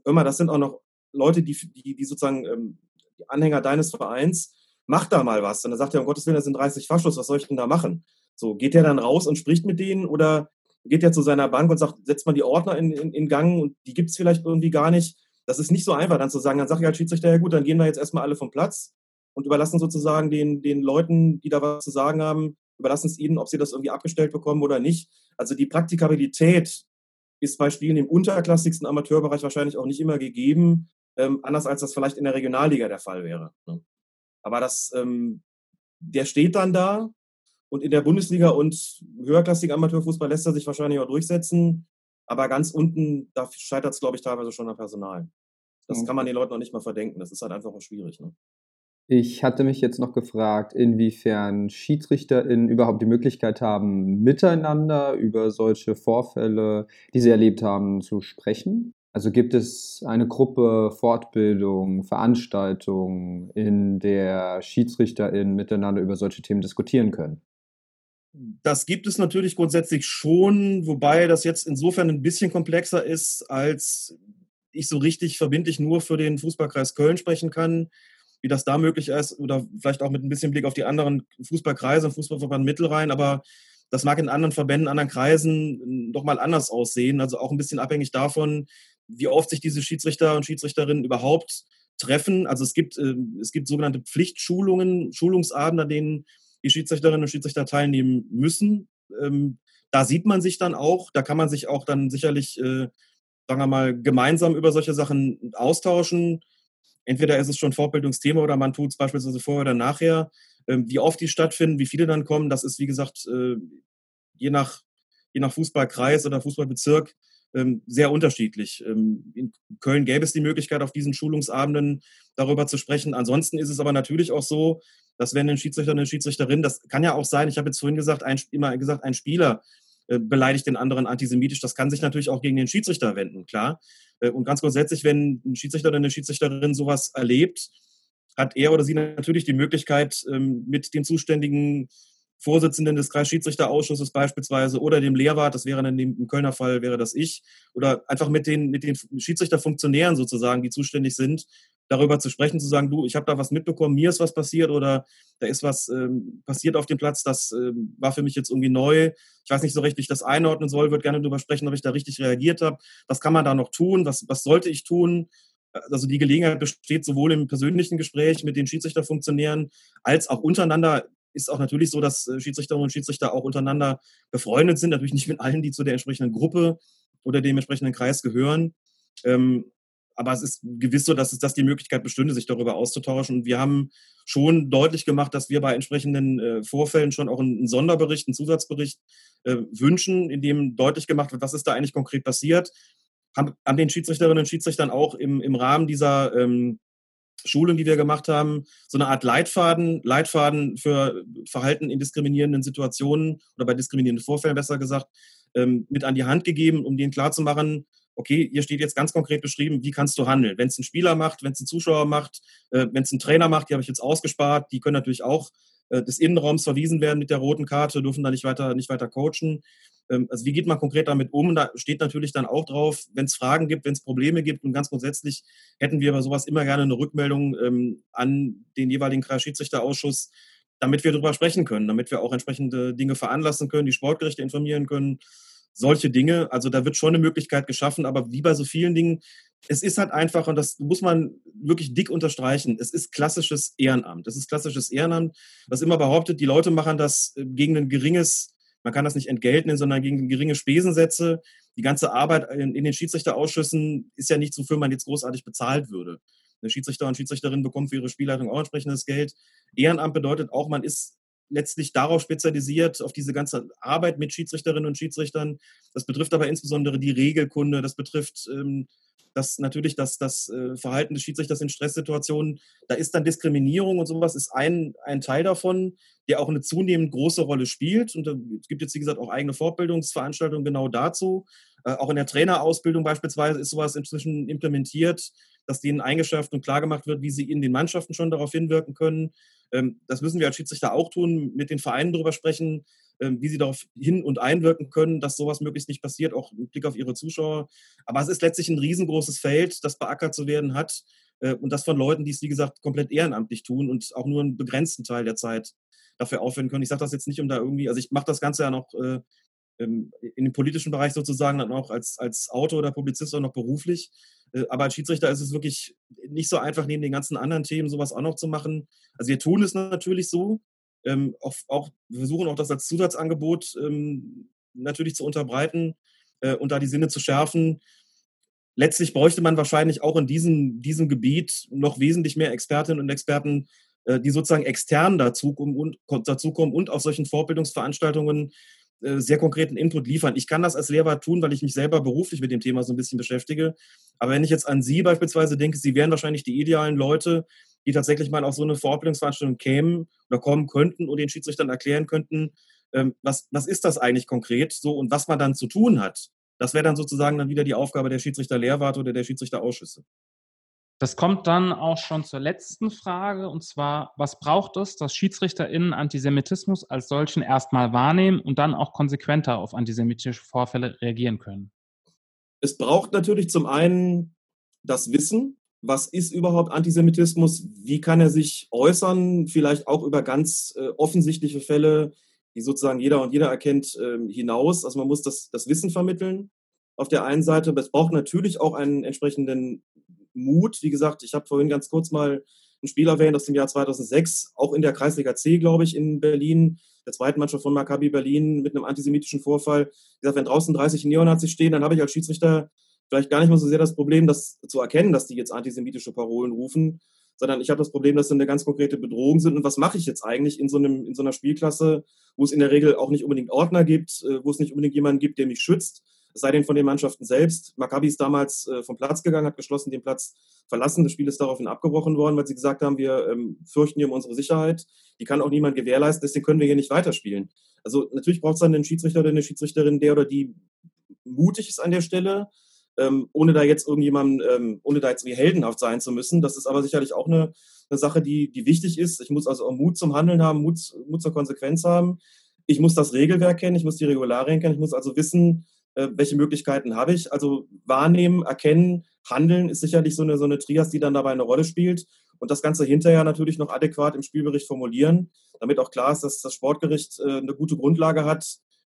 immer, das sind auch noch Leute, die, die, die sozusagen ähm, die Anhänger deines Vereins, mach da mal was. Und dann sagt er, um Gottes Willen, das sind 30 Faschos, was soll ich denn da machen? So, geht der dann raus und spricht mit denen oder geht er zu seiner Bank und sagt, setzt mal die Ordner in, in, in Gang und die gibt es vielleicht irgendwie gar nicht. Das ist nicht so einfach, dann zu sagen, dann sage ich als Schiedsrichter, ja gut, dann gehen wir jetzt erstmal alle vom Platz und überlassen sozusagen den, den Leuten, die da was zu sagen haben, überlassen es ihnen, ob sie das irgendwie abgestellt bekommen oder nicht. Also die Praktikabilität ist bei Spielen im unterklassigsten Amateurbereich wahrscheinlich auch nicht immer gegeben, ähm, anders als das vielleicht in der Regionalliga der Fall wäre. Ne? Aber das, ähm, der steht dann da und in der Bundesliga und höherklassigen Amateurfußball lässt er sich wahrscheinlich auch durchsetzen. Aber ganz unten, da scheitert es, glaube ich, teilweise schon am Personal. Das kann man den Leuten noch nicht mal verdenken. Das ist halt einfach auch schwierig. Ne? Ich hatte mich jetzt noch gefragt, inwiefern SchiedsrichterInnen überhaupt die Möglichkeit haben, miteinander über solche Vorfälle, die sie erlebt haben, zu sprechen. Also gibt es eine Gruppe, Fortbildung, Veranstaltungen, in der SchiedsrichterInnen miteinander über solche Themen diskutieren können? Das gibt es natürlich grundsätzlich schon, wobei das jetzt insofern ein bisschen komplexer ist, als ich so richtig verbindlich nur für den Fußballkreis Köln sprechen kann, wie das da möglich ist, oder vielleicht auch mit ein bisschen Blick auf die anderen Fußballkreise und Fußballverband Mittelrhein, aber das mag in anderen Verbänden, anderen Kreisen doch mal anders aussehen. Also auch ein bisschen abhängig davon, wie oft sich diese Schiedsrichter und Schiedsrichterinnen überhaupt treffen. Also es gibt, äh, es gibt sogenannte Pflichtschulungen, Schulungsabende, an denen die Schiedsrichterinnen und Schiedsrichter teilnehmen müssen. Ähm, da sieht man sich dann auch, da kann man sich auch dann sicherlich, äh, sagen wir mal, gemeinsam über solche Sachen austauschen. Entweder ist es schon Fortbildungsthema oder man tut es beispielsweise vorher oder nachher. Ähm, wie oft die stattfinden, wie viele dann kommen, das ist wie gesagt äh, je nach, je nach Fußballkreis oder Fußballbezirk ähm, sehr unterschiedlich. Ähm, in Köln gäbe es die Möglichkeit, auf diesen Schulungsabenden darüber zu sprechen. Ansonsten ist es aber natürlich auch so, dass wenn ein Schiedsrichter, eine Schiedsrichterin, das kann ja auch sein, ich habe jetzt vorhin gesagt, ein, immer gesagt, ein Spieler äh, beleidigt den anderen antisemitisch, das kann sich natürlich auch gegen den Schiedsrichter wenden, klar. Äh, und ganz grundsätzlich, wenn ein Schiedsrichter oder eine Schiedsrichterin sowas erlebt, hat er oder sie natürlich die Möglichkeit, ähm, mit den zuständigen Vorsitzenden des Kreisschiedsrichterausschusses beispielsweise oder dem Lehrwart, das wäre dann im Kölner Fall, wäre das ich, oder einfach mit den, mit den Schiedsrichterfunktionären sozusagen, die zuständig sind, darüber zu sprechen, zu sagen, du, ich habe da was mitbekommen, mir ist was passiert oder da ist was ähm, passiert auf dem Platz, das ähm, war für mich jetzt irgendwie neu. Ich weiß nicht so recht, wie ich das einordnen soll, würde gerne darüber sprechen, ob ich da richtig reagiert habe. Was kann man da noch tun? Was, was sollte ich tun? Also die Gelegenheit besteht sowohl im persönlichen Gespräch mit den Schiedsrichterfunktionären als auch untereinander ist auch natürlich so, dass äh, Schiedsrichterinnen und Schiedsrichter auch untereinander befreundet sind. Natürlich nicht mit allen, die zu der entsprechenden Gruppe oder dem entsprechenden Kreis gehören. Ähm, aber es ist gewiss so, dass es dass die Möglichkeit bestünde, sich darüber auszutauschen. Und wir haben schon deutlich gemacht, dass wir bei entsprechenden äh, Vorfällen schon auch einen, Sonderbericht, einen Zusatzbericht äh, wünschen, in dem deutlich gemacht wird, was ist da eigentlich konkret passiert. Haben, haben den Schiedsrichterinnen und Schiedsrichtern auch im, im Rahmen dieser ähm, Schulung, die wir gemacht haben, so eine Art Leitfaden, Leitfaden für Verhalten in diskriminierenden Situationen oder bei diskriminierenden Vorfällen besser gesagt, ähm, mit an die Hand gegeben, um denen klarzumachen, okay, hier steht jetzt ganz konkret beschrieben, wie kannst du handeln. Wenn es ein Spieler macht, wenn es ein Zuschauer macht, äh, wenn es ein Trainer macht, die habe ich jetzt ausgespart, die können natürlich auch äh, des Innenraums verwiesen werden mit der roten Karte, dürfen da nicht weiter, nicht weiter coachen. Ähm, also wie geht man konkret damit um? Da steht natürlich dann auch drauf, wenn es Fragen gibt, wenn es Probleme gibt und ganz grundsätzlich hätten wir bei sowas immer gerne eine Rückmeldung ähm, an den jeweiligen Kreisschiedsrichterausschuss, damit wir darüber sprechen können, damit wir auch entsprechende Dinge veranlassen können, die Sportgerichte informieren können, solche Dinge. Also da wird schon eine Möglichkeit geschaffen, aber wie bei so vielen Dingen, es ist halt einfach, und das muss man wirklich dick unterstreichen, es ist klassisches Ehrenamt. Es ist klassisches Ehrenamt, was immer behauptet, die Leute machen das äh, gegen ein geringes man kann das nicht entgelten, sondern gegen geringe Spesensätze. Die ganze Arbeit in, in den Schiedsrichterausschüssen ist ja nichts, wofür man jetzt großartig bezahlt würde. Eine Schiedsrichter und Schiedsrichterin bekommen für ihre Spielleitung auch entsprechendes Geld. Ehrenamt bedeutet auch, man ist letztlich darauf spezialisiert, auf diese ganze Arbeit mit Schiedsrichterinnen und Schiedsrichtern. Das betrifft aber insbesondere die Regelkunde, das betrifft ähm, das natürlich das, das äh, Verhalten des Schiedsrichters in Stresssituationen. Da ist dann Diskriminierung und sowas ist ein, ein Teil davon, der auch eine zunehmend große Rolle spielt. Und es gibt jetzt, wie gesagt, auch eigene Fortbildungsveranstaltungen genau dazu. Äh, auch in der Trainerausbildung beispielsweise ist sowas inzwischen implementiert, dass denen eingeschärft und klargemacht wird, wie sie in den Mannschaften schon darauf hinwirken können. Ähm, das müssen wir als Schiedsrichter auch tun, mit den Vereinen darüber sprechen, ähm, wie sie darauf hin und einwirken können, dass sowas möglichst nicht passiert, auch mit Blick auf ihre Zuschauer. Aber es ist letztlich ein riesengroßes Feld, das beackert zu werden hat. Äh, und das von Leuten, die es, wie gesagt, komplett ehrenamtlich tun und auch nur einen begrenzten Teil der Zeit dafür aufwenden können. Ich sage das jetzt nicht, um da irgendwie, also ich mache das Ganze ja noch äh, in dem politischen Bereich sozusagen dann auch als, als Autor oder Publizist auch noch beruflich. Äh, aber als Schiedsrichter ist es wirklich nicht so einfach, neben den ganzen anderen Themen sowas auch noch zu machen. Also wir tun es natürlich so. Ähm, auch, auch, wir versuchen auch das als Zusatzangebot ähm, natürlich zu unterbreiten äh, und da die Sinne zu schärfen. Letztlich bräuchte man wahrscheinlich auch in diesem, diesem Gebiet noch wesentlich mehr Expertinnen und Experten, äh, die sozusagen extern dazukommen und, dazukommen und auf solchen Vorbildungsveranstaltungen sehr konkreten Input liefern. Ich kann das als Lehrer tun, weil ich mich selber beruflich mit dem Thema so ein bisschen beschäftige. Aber wenn ich jetzt an Sie beispielsweise denke, Sie wären wahrscheinlich die idealen Leute, die tatsächlich mal auf so eine Vorbildungsveranstaltung kämen oder kommen könnten und den Schiedsrichtern erklären könnten, ähm, was, was ist das eigentlich konkret so und was man dann zu tun hat. Das wäre dann sozusagen dann wieder die Aufgabe der Schiedsrichter-Lehrwarte oder der Schiedsrichterausschüsse. Das kommt dann auch schon zur letzten Frage, und zwar, was braucht es, dass SchiedsrichterInnen Antisemitismus als solchen erstmal wahrnehmen und dann auch konsequenter auf antisemitische Vorfälle reagieren können? Es braucht natürlich zum einen das Wissen, was ist überhaupt Antisemitismus, wie kann er sich äußern, vielleicht auch über ganz äh, offensichtliche Fälle, die sozusagen jeder und jeder erkennt, äh, hinaus. Also man muss das, das Wissen vermitteln auf der einen Seite, aber es braucht natürlich auch einen entsprechenden Mut. Wie gesagt, ich habe vorhin ganz kurz mal ein Spiel erwähnt aus dem Jahr 2006, auch in der Kreisliga C, glaube ich, in Berlin, der zweiten Mannschaft von Maccabi Berlin mit einem antisemitischen Vorfall. Wie gesagt, wenn draußen 30 Neonazis stehen, dann habe ich als Schiedsrichter vielleicht gar nicht mal so sehr das Problem, das zu erkennen, dass die jetzt antisemitische Parolen rufen, sondern ich habe das Problem, dass sie eine ganz konkrete Bedrohung sind. Und was mache ich jetzt eigentlich in so, einem, in so einer Spielklasse, wo es in der Regel auch nicht unbedingt Ordner gibt, äh, wo es nicht unbedingt jemanden gibt, der mich schützt, sei denn von den Mannschaften selbst. Maccabi ist damals äh, vom Platz gegangen, hat geschlossen den Platz verlassen. Das Spiel ist daraufhin abgebrochen worden, weil sie gesagt haben, wir ähm, fürchten hier um unsere Sicherheit. Die kann auch niemand gewährleisten, deswegen können wir hier nicht weiterspielen. Also natürlich braucht es dann einen Schiedsrichter oder eine Schiedsrichterin, der oder die mutig ist an der Stelle, ähm, ohne da jetzt irgendjemandem, ähm, ohne da jetzt wie heldenhaft sein zu müssen. Das ist aber sicherlich auch eine, eine Sache, die, die wichtig ist. Ich muss also auch Mut zum Handeln haben, Mut, Mut zur Konsequenz haben. Ich muss das Regelwerk kennen, ich muss die Regularien kennen, ich muss also wissen, äh, welche Möglichkeiten habe ich. Also wahrnehmen, erkennen, handeln ist sicherlich so eine, so eine Trias, die dann dabei eine Rolle spielt. Und das Ganze hinterher natürlich noch adäquat im Spielbericht formulieren, damit auch klar ist, dass das Sportgericht äh, eine gute Grundlage hat,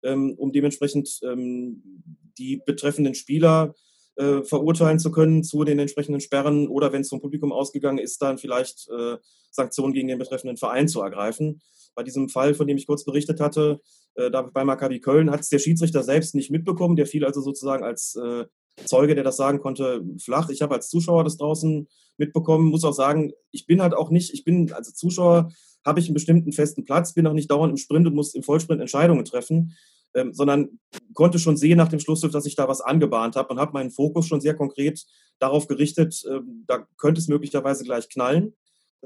ähm, um dementsprechend ähm, die betreffenden Spieler äh, verurteilen zu können zu den entsprechenden Sperren oder wenn es vom Publikum ausgegangen ist, dann vielleicht äh, Sanktionen gegen den betreffenden Verein zu ergreifen. Bei diesem Fall, von dem ich kurz berichtet hatte, äh, da bei Maccabi Köln, hat es der Schiedsrichter selbst nicht mitbekommen. Der fiel also sozusagen als äh, Zeuge, der das sagen konnte, flach. Ich habe als Zuschauer das draußen mitbekommen, muss auch sagen, ich bin halt auch nicht, ich bin als Zuschauer, habe ich einen bestimmten festen Platz, bin auch nicht dauernd im Sprint und muss im Vollsprint Entscheidungen treffen, ähm, sondern konnte schon sehen nach dem Schlusspfiff, dass ich da was angebahnt habe und habe meinen Fokus schon sehr konkret darauf gerichtet, äh, da könnte es möglicherweise gleich knallen.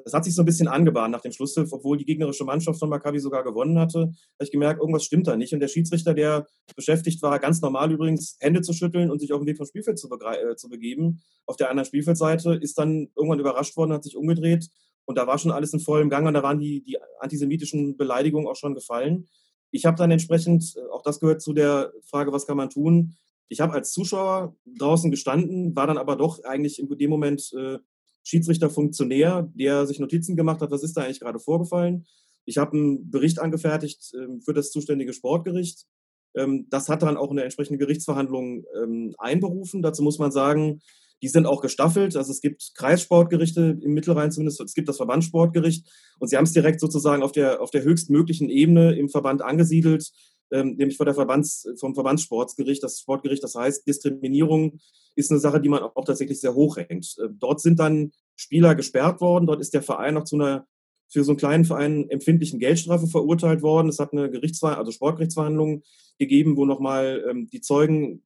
Das hat sich so ein bisschen angebahnt nach dem Schlusspfiff, obwohl die gegnerische Mannschaft von Maccabi sogar gewonnen hatte. habe ich gemerkt, irgendwas stimmt da nicht. Und der Schiedsrichter, der beschäftigt war, ganz normal übrigens, Hände zu schütteln und sich auf den Weg vom Spielfeld zu, äh, zu begeben, auf der anderen Spielfeldseite, ist dann irgendwann überrascht worden, hat sich umgedreht und da war schon alles in vollem Gang und da waren die, die antisemitischen Beleidigungen auch schon gefallen. Ich habe dann entsprechend, äh, auch das gehört zu der Frage, was kann man tun, ich habe als Zuschauer draußen gestanden, war dann aber doch eigentlich in dem Moment äh, Schiedsrichterfunktionär, der sich Notizen gemacht hat, was ist da eigentlich gerade vorgefallen. Ich habe einen Bericht angefertigt ähm, für das zuständige Sportgericht. Ähm, das hat dann auch eine entsprechende Gerichtsverhandlung ähm, einberufen. Dazu muss man sagen, die sind auch gestaffelt. Also es gibt Kreissportgerichte im Mittelrhein zumindest, es gibt das Verbandssportgericht und sie haben es direkt sozusagen auf der, auf der höchstmöglichen Ebene im Verband angesiedelt, ähm, nämlich vor der Verbands, vom Verbandssportgericht, das Sportgericht. Das heißt, Diskriminierung ist eine Sache, die man auch tatsächlich sehr hoch hängt. Äh, dort sind dann Spieler gesperrt worden. Dort ist der Verein noch zu einer für so einen kleinen Verein empfindlichen Geldstrafe verurteilt worden. Es hat eine Gerichtsver also Sportgerichtsverhandlung gegeben, wo nochmal ähm, die Zeugen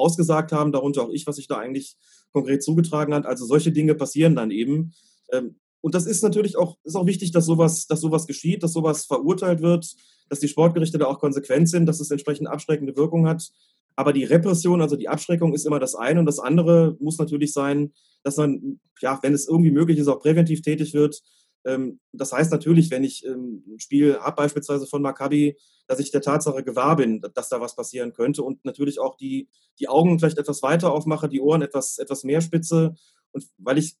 ausgesagt haben, darunter auch ich, was sich da eigentlich konkret zugetragen hat. Also solche Dinge passieren dann eben. Ähm, und das ist natürlich auch, ist auch wichtig, dass sowas, dass sowas geschieht, dass sowas verurteilt wird, dass die Sportgerichte da auch konsequent sind, dass es entsprechend abschreckende Wirkung hat. Aber die Repression, also die Abschreckung ist immer das eine und das andere muss natürlich sein, dass man, ja, wenn es irgendwie möglich ist, auch präventiv tätig wird. Ähm, das heißt natürlich, wenn ich ähm, ein Spiel habe, beispielsweise von Maccabi, dass ich der Tatsache gewahr bin, dass da was passieren könnte und natürlich auch die, die Augen vielleicht etwas weiter aufmache, die Ohren etwas, etwas mehr spitze und weil ich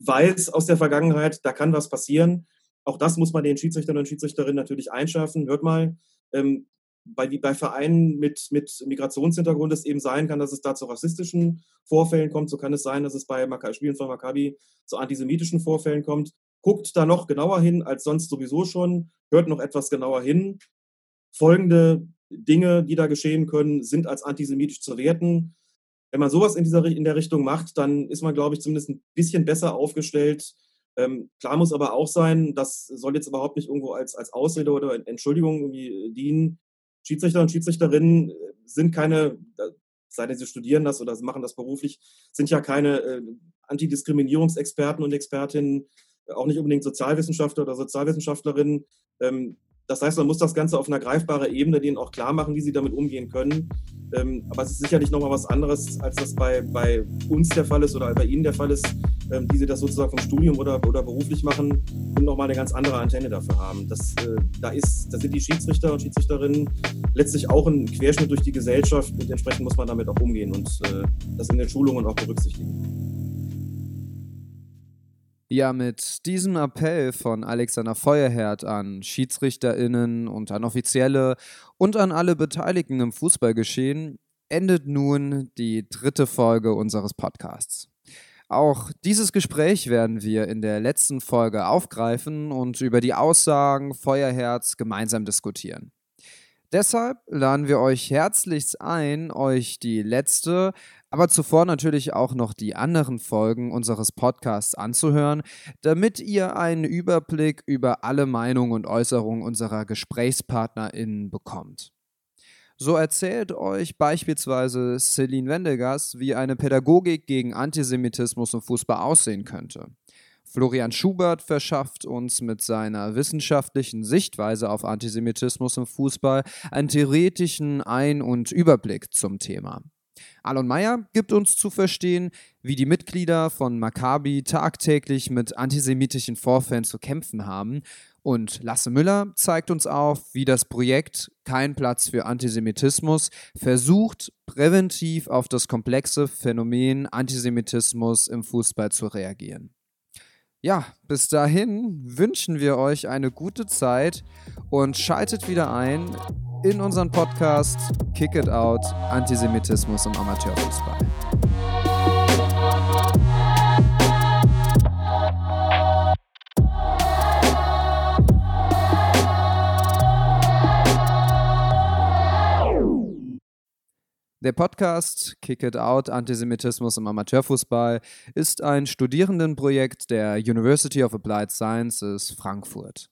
weiß aus der Vergangenheit, da kann was passieren. Auch das muss man den Schiedsrichtern und Schiedsrichterinnen natürlich einschärfen. Hört mal, ähm, bei, bei Vereinen mit, mit Migrationshintergrund es eben sein kann, dass es da zu rassistischen Vorfällen kommt. So kann es sein, dass es bei Spielen von Maccabi zu antisemitischen Vorfällen kommt. Guckt da noch genauer hin als sonst sowieso schon. Hört noch etwas genauer hin. Folgende Dinge, die da geschehen können, sind als antisemitisch zu werten wenn man sowas in, dieser, in der Richtung macht, dann ist man, glaube ich, zumindest ein bisschen besser aufgestellt. Ähm, klar muss aber auch sein, das soll jetzt überhaupt nicht irgendwo als, als Ausrede oder Entschuldigung irgendwie dienen. Schiedsrichter und Schiedsrichterinnen sind keine, sei denn sie studieren das oder machen das beruflich, sind ja keine äh, Antidiskriminierungsexperten und Expertinnen, auch nicht unbedingt Sozialwissenschaftler oder Sozialwissenschaftlerinnen. Ähm, das heißt, man muss das Ganze auf einer greifbaren Ebene denen auch klar machen, wie sie damit umgehen können. Ähm, aber es ist sicherlich nochmal was anderes, als das bei, bei uns der Fall ist oder bei Ihnen der Fall ist, ähm, die Sie das sozusagen vom Studium oder, oder beruflich machen und nochmal eine ganz andere Antenne dafür haben. Das, äh, da, ist, da sind die Schiedsrichter und Schiedsrichterinnen letztlich auch ein Querschnitt durch die Gesellschaft und entsprechend muss man damit auch umgehen und äh, das in den Schulungen auch berücksichtigen. Ja, mit diesem Appell von Alexander Feuerherd an SchiedsrichterInnen und an Offizielle und an alle Beteiligten im Fußballgeschehen endet nun die dritte Folge unseres Podcasts. Auch dieses Gespräch werden wir in der letzten Folge aufgreifen und über die Aussagen Feuerherz gemeinsam diskutieren. Deshalb laden wir euch herzlichst ein, euch die letzte, aber zuvor natürlich auch noch die anderen Folgen unseres Podcasts anzuhören, damit ihr einen Überblick über alle Meinungen und Äußerungen unserer GesprächspartnerInnen bekommt. So erzählt euch beispielsweise Celine Wendegas, wie eine Pädagogik gegen Antisemitismus im Fußball aussehen könnte. Florian Schubert verschafft uns mit seiner wissenschaftlichen Sichtweise auf Antisemitismus im Fußball einen theoretischen Ein- und Überblick zum Thema. Alon Meyer gibt uns zu verstehen, wie die Mitglieder von Maccabi tagtäglich mit antisemitischen Vorfällen zu kämpfen haben. Und Lasse Müller zeigt uns auf, wie das Projekt Kein Platz für Antisemitismus versucht, präventiv auf das komplexe Phänomen Antisemitismus im Fußball zu reagieren. Ja, bis dahin wünschen wir euch eine gute Zeit und schaltet wieder ein in unseren Podcast Kick It Out Antisemitismus im Amateurfußball. Der Podcast Kick It Out Antisemitismus im Amateurfußball ist ein Studierendenprojekt der University of Applied Sciences Frankfurt.